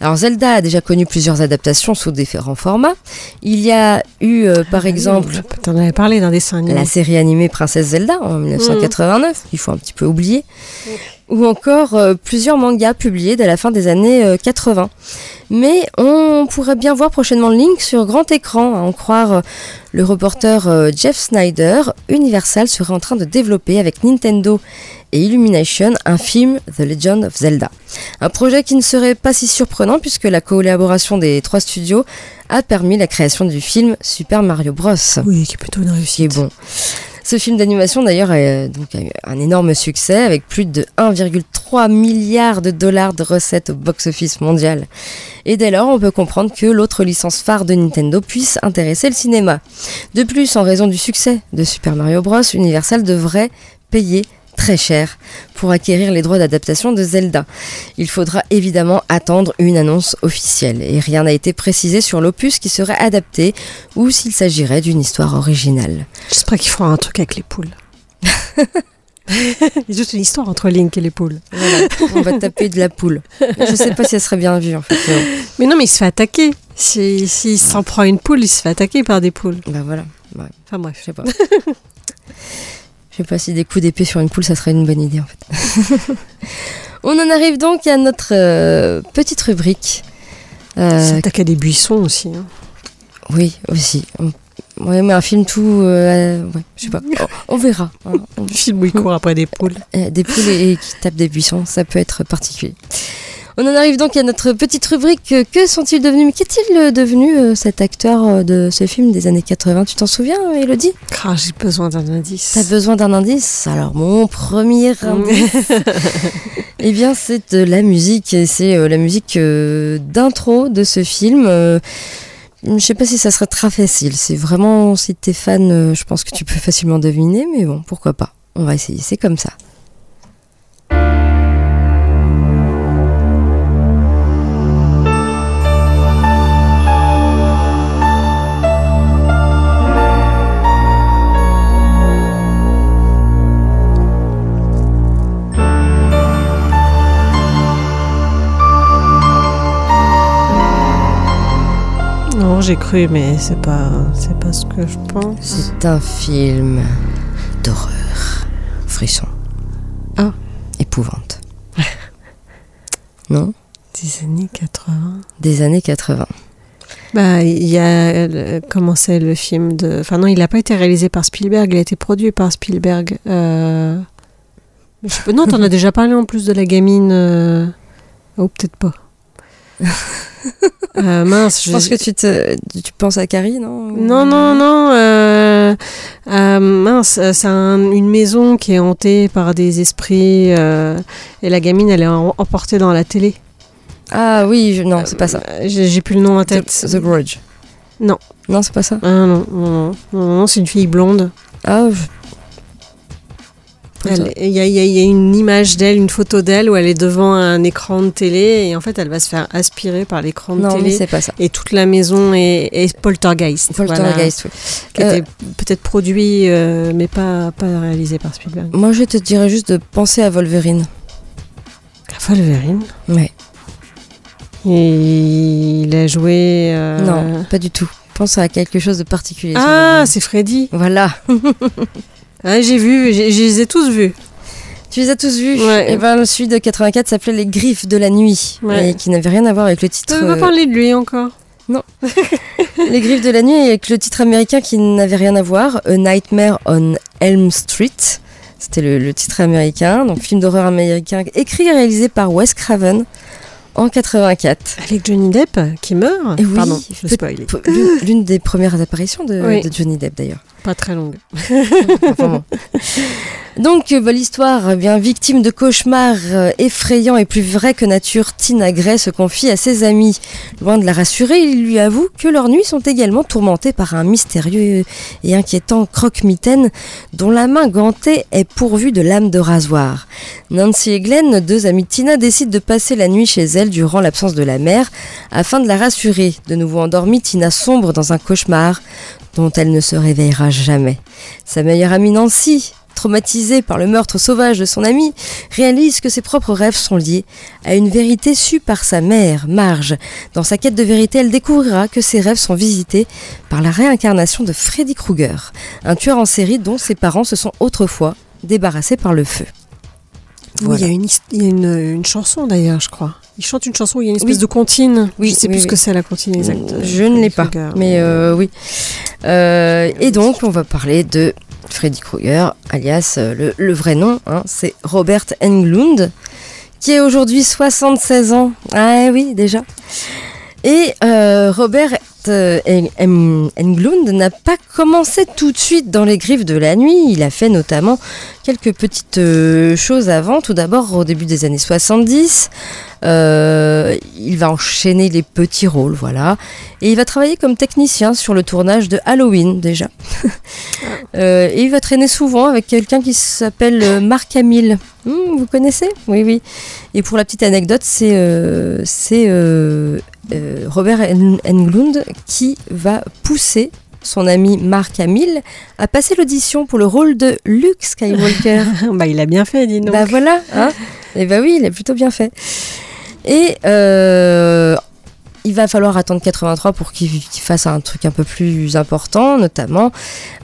Alors Zelda a déjà connu plusieurs adaptations sous différents formats. Il y a eu euh, par exemple avais parlé d'un dessin animé. la série animée Princesse Zelda en 1989, il faut un petit peu oublier, ou encore euh, plusieurs mangas publiés dès la fin des années euh, 80. Mais on pourrait bien voir prochainement Link sur grand écran, à en croire euh, le reporter euh, Jeff Snyder. Universal serait en train de développer avec Nintendo et Illumination un film The Legend of Zelda. Un projet qui ne serait pas si surprenant puisque la collaboration des trois studios a permis la création du film Super Mario Bros Oui, qui est plutôt une qui est réussite. bon. Ce film d'animation d'ailleurs a, donc, a eu un énorme succès avec plus de 1,3 milliard de dollars de recettes au box-office mondial. Et dès lors, on peut comprendre que l'autre licence phare de Nintendo puisse intéresser le cinéma. De plus, en raison du succès de Super Mario Bros, Universal devrait payer très cher pour acquérir les droits d'adaptation de Zelda. Il faudra évidemment attendre une annonce officielle et rien n'a été précisé sur l'opus qui serait adapté ou s'il s'agirait d'une histoire originale. J'espère qu'ils feront un truc avec les poules. Il y a juste une histoire entre Link et les poules. Voilà, on va taper de la poule. Je sais pas si elle serait bien vue en fait. mais non, mais il se fait attaquer. S'il si, s'il s'en prend une poule, il se fait attaquer par des poules. Bah voilà, Enfin bref. je sais pas. *laughs* Je sais pas si des coups d'épée sur une poule, ça serait une bonne idée en fait. *laughs* On en arrive donc à notre euh, petite rubrique. Euh, S'attaquer à des buissons aussi. hein. oui, aussi. Ouais, mais un film tout. euh, ouais, je sais pas. *laughs* On, on verra. *laughs* hein. Le film où il court après des poules. Euh, des poules et, et qui tapent des buissons, ça peut être particulier. On en arrive donc à notre petite rubrique. euh, Que sont-ils devenus Mais qu'est-il euh, devenu euh, cet acteur de ce film des années 80 Tu t'en souviens, Elodie? Ah, j'ai besoin d'un indice. T'as besoin d'un indice? Alors, mon premier indice, *laughs* eh bien, c'est de la musique. C'est la musique d'intro de ce film. Je sais pas si ça serait très facile. C'est vraiment, si t'es fan, je pense que tu peux facilement deviner. Mais bon, pourquoi pas On va essayer. C'est comme ça. J'ai cru, mais c'est pas, c'est pas ce que je pense. C'est un film d'horreur, frisson. Ah. Épouvante. *laughs* non? Des années 80. Des années 80. Bah, il y a. comment c'est le film de. Enfin, non, il n'a pas été réalisé par Spielberg, il a été produit par Spielberg. Euh... je sais pas- Non, t'en as *laughs* déjà parlé en plus de la gamine. euh, Oh, peut-être pas. *laughs* Euh, mince, Je pense que tu, te, tu penses à Carrie, non Non, non, non. euh, euh, mince, euh, c'est un- une maison qui est hantée par des esprits et la gamine, elle est emportée dans la télé. Ah oui, je- non, c'est pas ça. J'ai plus le nom en tête. The Grudge. Non. Non, c'est pas ça. Ah non, non, non, non, non, c'est une fille blonde. Ah, je- Il y, a- y y une image d'elle, une photo d'elle où elle est devant un écran de télé et en fait elle va se faire aspirer par l'écran de non, télé c'est pas ça. et toute la maison est, est poltergeist. voilà, Poltergeist, oui. qui Euh, était peut-être produit euh, mais pas, pas réalisé par Spielberg. Moi, je te dirais juste de penser à Wolverine. Wolverine? Ouais. Et il a joué. euh, Non, pas du tout. Pense à quelque chose de particulier. Ah, c'est Freddy. Voilà. *laughs* Ah, j'ai vu, je les ai tous vus. Tu les as tous vus Ouais. Et ben, celui de 84 s'appelait Les Griffes de la Nuit. Ouais. Et qui n'avait rien à voir avec le Tu titre. n'as pas euh, parlé de lui encore. *laughs* Les Griffes de la Nuit avec le titre américain qui n'avait rien à voir. A Nightmare on Elm Street. C'était le, le titre américain. Donc, film d'horreur américain écrit et réalisé par Wes Craven en 84. Avec Johnny Depp qui meurt. Et oui, Pardon, je spoil. L'une l'une des premières apparitions de, Oui. de Johnny Depp d'ailleurs. Pas très longue. Donc, euh, bah, l'histoire, bien victime de cauchemars euh, effrayants et plus vrais que nature, Tina Gray se confie à ses amis. Loin de la rassurer, il lui avoue que leurs nuits sont également tourmentées par un mystérieux et inquiétant croque-mitaine dont la main gantée est pourvue de lames de rasoir. Nancy et Glenn, deux amis de Tina, décident de passer la nuit chez elle durant l'absence de la mère afin de la rassurer. De nouveau endormie, Tina sombre dans un cauchemar dont elle ne se réveillera jamais. Sa meilleure amie Nancy, traumatisée par le meurtre sauvage de son ami, réalise que ses propres rêves sont liés à une vérité sue par sa mère, Marge. Dans sa quête de vérité, elle découvrira que ses rêves sont visités par la réincarnation de Freddy Krueger, un tueur en série dont ses parents se sont autrefois débarrassés par le feu. Oui, il y a, une, y a une, une chanson d'ailleurs, je crois. Il chante une chanson où il y a une espèce Oui. de comptine. Oui, je sais oui, plus ce que c'est la comptine exacte. Je ne l'ai pas, mais euh, oui. Euh, et donc, on va parler de Freddy Krueger, alias euh, le, le vrai nom, hein, c'est Robert Englund, qui a aujourd'hui 76 ans. Ah oui, déjà. Et euh, Robert euh, En- En- Englund n'a pas commencé tout de suite dans les griffes de la nuit. Il a fait notamment quelques petites euh, choses avant. Tout d'abord, au début des années 70, euh, il va enchaîner les petits rôles, voilà. Et il va travailler comme technicien sur le tournage de Halloween déjà. *laughs* Euh, et il va traîner souvent avec quelqu'un qui s'appelle Marc Hamill. Hmm, vous connaissez? Oui, oui. Et pour la petite anecdote, c'est euh, c'est, euh, Robert En- Englund qui va pousser son ami Marc Hamill à passer l'audition pour le rôle de Luke Skywalker. *laughs* bah, il a bien fait, dis donc. Bah voilà, hein Et bah oui, il a plutôt bien fait. Et euh, il va falloir attendre 83 pour qu'il fasse un truc un peu plus important, notamment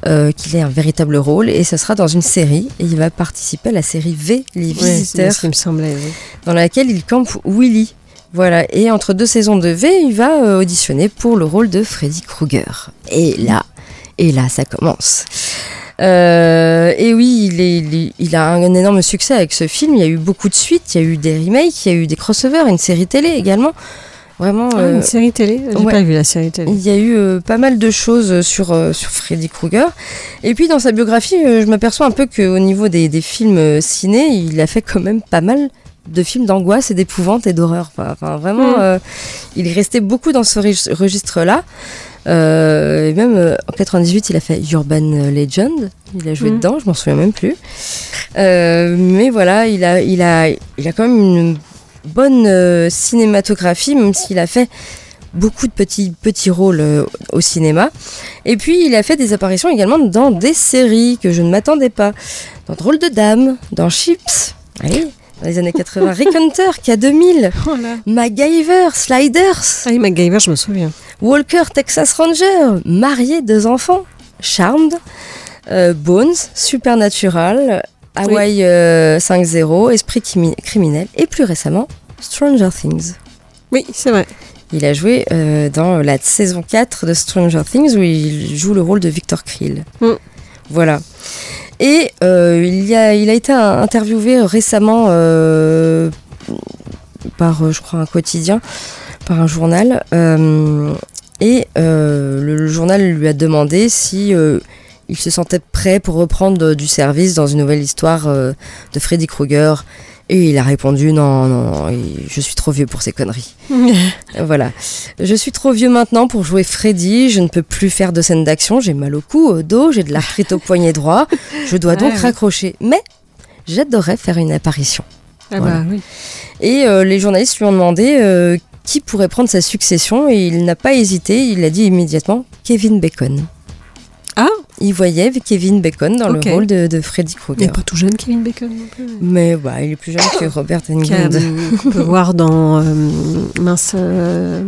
euh, qu'il ait un véritable rôle. Et ce sera dans une série. Et il va participer à la série V, Les Ouais, Visiteurs, ce qui me semblait. oui. dans laquelle il campe Willy. Voilà, et entre deux saisons de V, il va euh, auditionner pour le rôle de Freddy Krueger. Et là, et là, ça commence. Euh, et oui, il, est- il est- il a un énorme succès avec ce film. Il y a eu beaucoup de suites, il y a eu des remakes, il y a eu des crossovers, une série télé également. Vraiment, Ah, euh, une série télé J'ai ouais. pas vu la série télé. il y a eu euh, pas mal de choses sur, euh, sur Freddy Krueger. Et puis dans sa biographie, euh, je m'aperçois un peu qu'au niveau des, des films euh, ciné, il a fait quand même pas mal de films d'angoisse et d'épouvante et d'horreur. Enfin, vraiment, Mm. euh, il est resté beaucoup dans ce reg- registre-là. Euh, et même euh, en 98, il a fait Urban Legend. Il a joué Mm. dedans, je m'en souviens même plus. Mais voilà, il a, il, a, il a quand même une bonne cinématographie, même s'il a fait beaucoup de petits, petits rôles au cinéma. Et puis, il a fait des apparitions également dans des séries que je ne m'attendais pas. Dans Drôle de Dame, dans Chips, oui, dans les années 80, Rick Hunter, K2000, Oh là. MacGyver, Sliders, Ah oui, MacGyver, je me souviens. Walker, Texas Ranger, Marié, deux enfants, Charmed, euh, Bones, Supernatural, Hawaii euh, 5-0, Esprit crimi- criminel et plus récemment Stranger Things. Oui, c'est vrai. Il a joué euh, dans la saison 4 de Stranger Things où il joue le rôle de Victor Krill. Mm. Voilà. Et euh, il, a, été interviewé récemment euh, par, euh, je crois, un quotidien, par un journal. euh, et euh, le, le journal lui a demandé si euh, il se sentait prêt pour reprendre euh, du service dans une nouvelle histoire euh, de Freddy Krueger. Et il a répondu non, non, je suis trop vieux pour ces conneries. *laughs* Voilà. Je suis trop vieux maintenant pour jouer Freddy. Je ne peux plus faire de scènes d'action. J'ai mal au cou, au dos, j'ai de l'arthrite au poignet droit. *laughs* Je dois donc raccrocher. Mais j'adorerais faire une apparition. Ah Voilà. bah oui. Et euh, les journalistes lui ont demandé euh, qui pourrait prendre sa succession et il n'a pas hésité. Il a dit immédiatement Kevin Bacon. Ah, il voyait Kevin Bacon dans le rôle de, de Freddy Il Krueger. n'est pas tout jeune, Kevin Bacon non plus. Mais bah, il est plus jeune que Robert *coughs* Englund. *laughs* qu'on peut voir dans euh, mince, euh,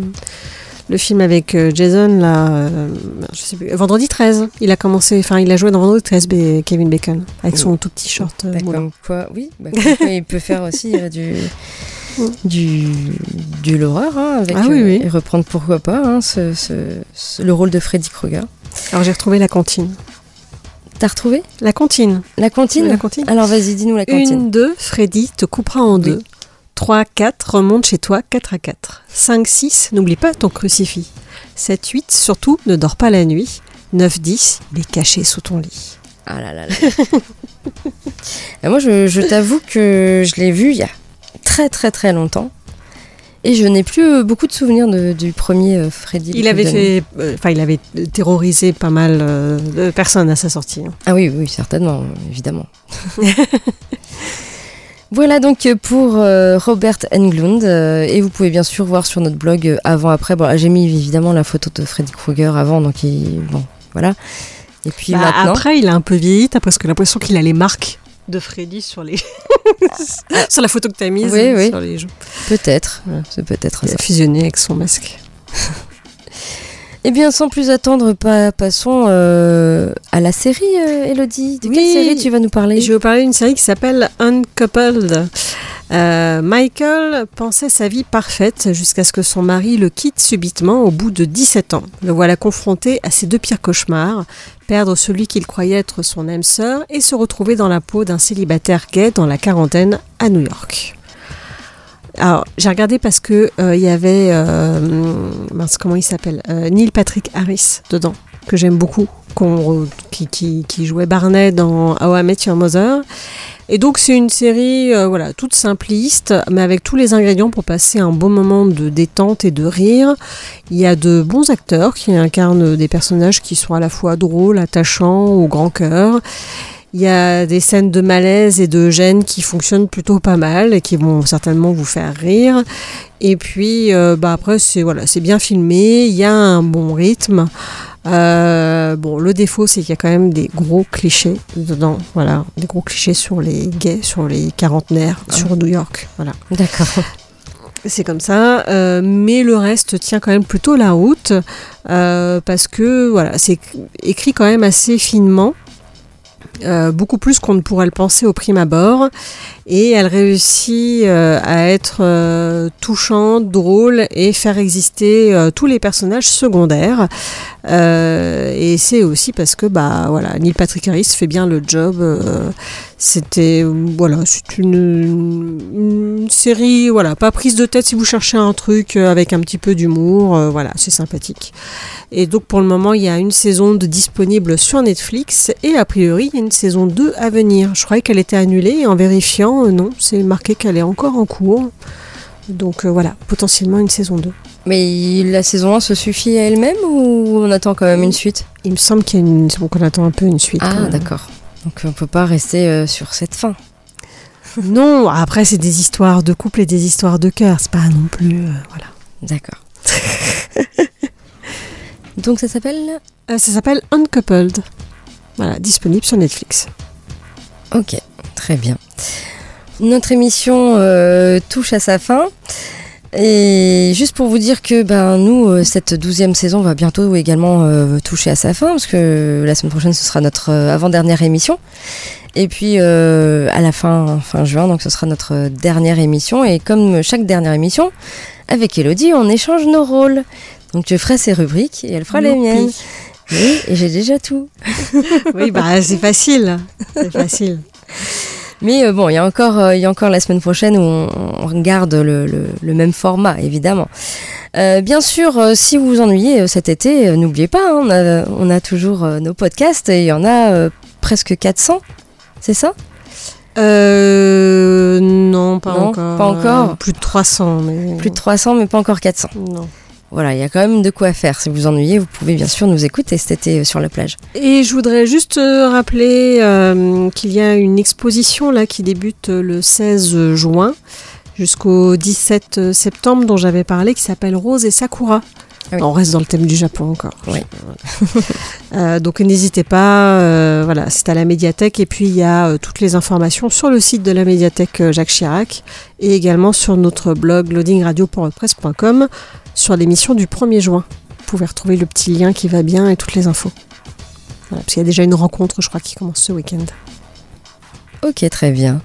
le film avec euh, Jason là, euh, je sais plus, Vendredi 13. Il a commencé, enfin il a joué dans Vendredi 13, Ba- Kevin Bacon, avec son tout petit short. quoi, oui, bah, quoi, il peut faire aussi du, *laughs* du, du l'horreur, hein, avec, Ah oui, oui. et reprendre pourquoi pas hein, ce, ce- ce- le rôle de Freddy Krueger. Alors j'ai retrouvé la cantine. T'as retrouvé La cantine? la cantine? La cantine. Alors vas-y, dis-nous la cantine. Une, deux, Freddy te coupera en deux. 3, 4, remonte chez toi, 4 à 4. 5, 6, n'oublie pas ton crucifix. 7, 8, surtout, ne dors pas la nuit. 9, 10, il est caché sous ton lit. Ah là là là. *laughs* Et moi, je, je t'avoue que je l'ai vu il y a très très très longtemps. Et je n'ai plus euh, beaucoup de souvenirs de- du premier euh, Freddy. Il avait Krueger. fait, euh, enfin, il avait terrorisé pas mal de personnes à sa sortie. hein. Ah oui, oui, certainement, évidemment. *laughs* voilà donc pour euh, Robert Englund. euh, et vous pouvez bien sûr voir sur notre blog euh, avant-après. Bon, j'ai mis évidemment la photo de Freddy Krueger avant, donc il, bon, voilà. Et puis Bah, maintenant. après, il a un peu vieilli. T'as presque l'impression qu'il a les marques de Freddy sur les, *laughs* sur la photo que t'as mise. Oui, oui. Sur les joues. Peut-être, c'est peut-être Il ça. a fusionné avec son masque. *laughs* Eh bien, sans plus attendre, pa- passons euh, à la série, euh, Elodie. De quelle Oui. série tu vas nous parler? Je vais vous parler d'une série qui s'appelle Uncoupled. Euh, Michael pensait sa vie parfaite jusqu'à ce que son mari le quitte subitement au bout de 17 ans. Le voilà confronté à ses deux pires cauchemars, perdre celui qu'il croyait être son âme sœur et se retrouver dans la peau d'un célibataire gay dans la quarantaine à New York. Alors, j'ai regardé parce que euh, il y avait euh, comment il s'appelle Euh, Neil Patrick Harris dedans que j'aime beaucoup, qui, qui jouait Barney dans How I Met Your Mother. Et donc c'est une série euh, voilà toute simpliste, mais avec tous les ingrédients pour passer un bon moment de détente et de rire. Il y a de bons acteurs qui incarnent des personnages qui sont à la fois drôles, attachants, au grand cœur. Il y a des scènes de malaise et de gêne qui fonctionnent plutôt pas mal et qui vont certainement vous faire rire. Et puis euh, bah après c'est voilà c'est bien filmé, il y a un bon rythme. Euh, bon, le défaut, c'est qu'il y a quand même des gros clichés dedans. Voilà, des gros clichés sur les gays, sur les quarantenaires, sur New York. Voilà, D'accord. c'est comme ça. Euh, mais le reste tient quand même plutôt la route euh, parce que voilà, c'est écrit quand même assez finement. Euh, beaucoup plus qu'on ne pourrait le penser au prime abord. Et elle réussit euh, à être euh, touchante, drôle et faire exister tous les personnages secondaires. Et c'est aussi parce que bah voilà, Neil Patrick Harris fait bien le job. C'était voilà, c'est une, une série voilà, pas prise de tête si vous cherchez un truc avec un petit peu d'humour. voilà, c'est sympathique. Et donc pour le moment, il y a une saison de disponible sur Netflix et a priori, y a une saison 2 à venir. Je croyais qu'elle était annulée et en vérifiant, euh, non, c'est marqué qu'elle est encore en cours. Donc euh, voilà, potentiellement une saison 2. Mais la saison 1 se suffit à elle-même ou on attend quand même une suite? Il me semble qu'il y a une, qu'on attend un peu une suite. Ah, même. d'accord. Donc on peut pas rester euh, sur cette fin. *laughs* Non, après c'est des histoires de couple et des histoires de cœur, c'est pas non plus euh, voilà. D'accord. *laughs* Donc ça s'appelle? Euh, ça s'appelle Uncoupled. Voilà, disponible sur Netflix. Ok, très bien. Notre émission euh, touche à sa fin. Et juste pour vous dire que ben, nous, euh, cette douzième saison va bientôt également euh, toucher à sa fin, parce que la semaine prochaine, ce sera notre avant-dernière émission. Et puis euh, à la fin, fin juin, donc ce sera notre dernière émission. Et comme chaque dernière émission, avec Elodie, on échange nos rôles. Donc je ferai ses rubriques et elle fera les miennes. Oui, et j'ai déjà tout. *laughs* Oui, bah c'est facile. C'est facile. Mais euh, bon, il y a encore, euh, il y a encore la semaine prochaine où on, on garde le, le- le même format, évidemment. Euh, bien sûr, si vous vous ennuyez cet été, n'oubliez pas, hein, on, a, on a toujours nos podcasts et il y en a presque 400, c'est ça? Euh, non, pas Non, encore. pas encore. Plus de 300, mais Plus de 300, mais pas encore 400. non. Voilà, il y a quand même de quoi faire. Si vous vous ennuyez, vous pouvez bien sûr nous écouter cet été euh, sur la plage. Et je voudrais juste euh, rappeler euh, qu'il y a une exposition là qui débute le 16 juin jusqu'au 17 septembre dont j'avais parlé qui s'appelle Rose et Sakura. Ah oui. On reste dans le thème du Japon encore. Oui. *laughs* Euh, donc n'hésitez pas, euh, voilà, c'est à la médiathèque et puis il y a euh, toutes les informations sur le site de la médiathèque Jacques Chirac et également sur notre blog loadingradio.wordpress.com sur l'émission du 1er juin. Vous pouvez retrouver le petit lien qui va bien et toutes les infos. Voilà, parce qu'il y a déjà une rencontre, je crois, qui commence ce week-end. Ok, très bien.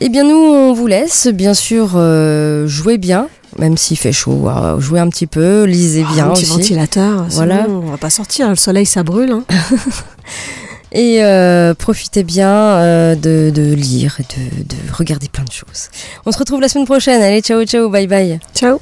Eh bien, nous, on vous laisse, bien sûr, euh, jouez bien, même s'il fait chaud. euh, jouez un petit peu, lisez bien un petit aussi. ventilateur, Voilà. voilà. on va pas sortir, le soleil ça brûle. hein. *laughs* Et euh, profitez bien euh, de, de lire de, de regarder plein de choses. On se retrouve la semaine prochaine. Allez, ciao, ciao, bye bye. Ciao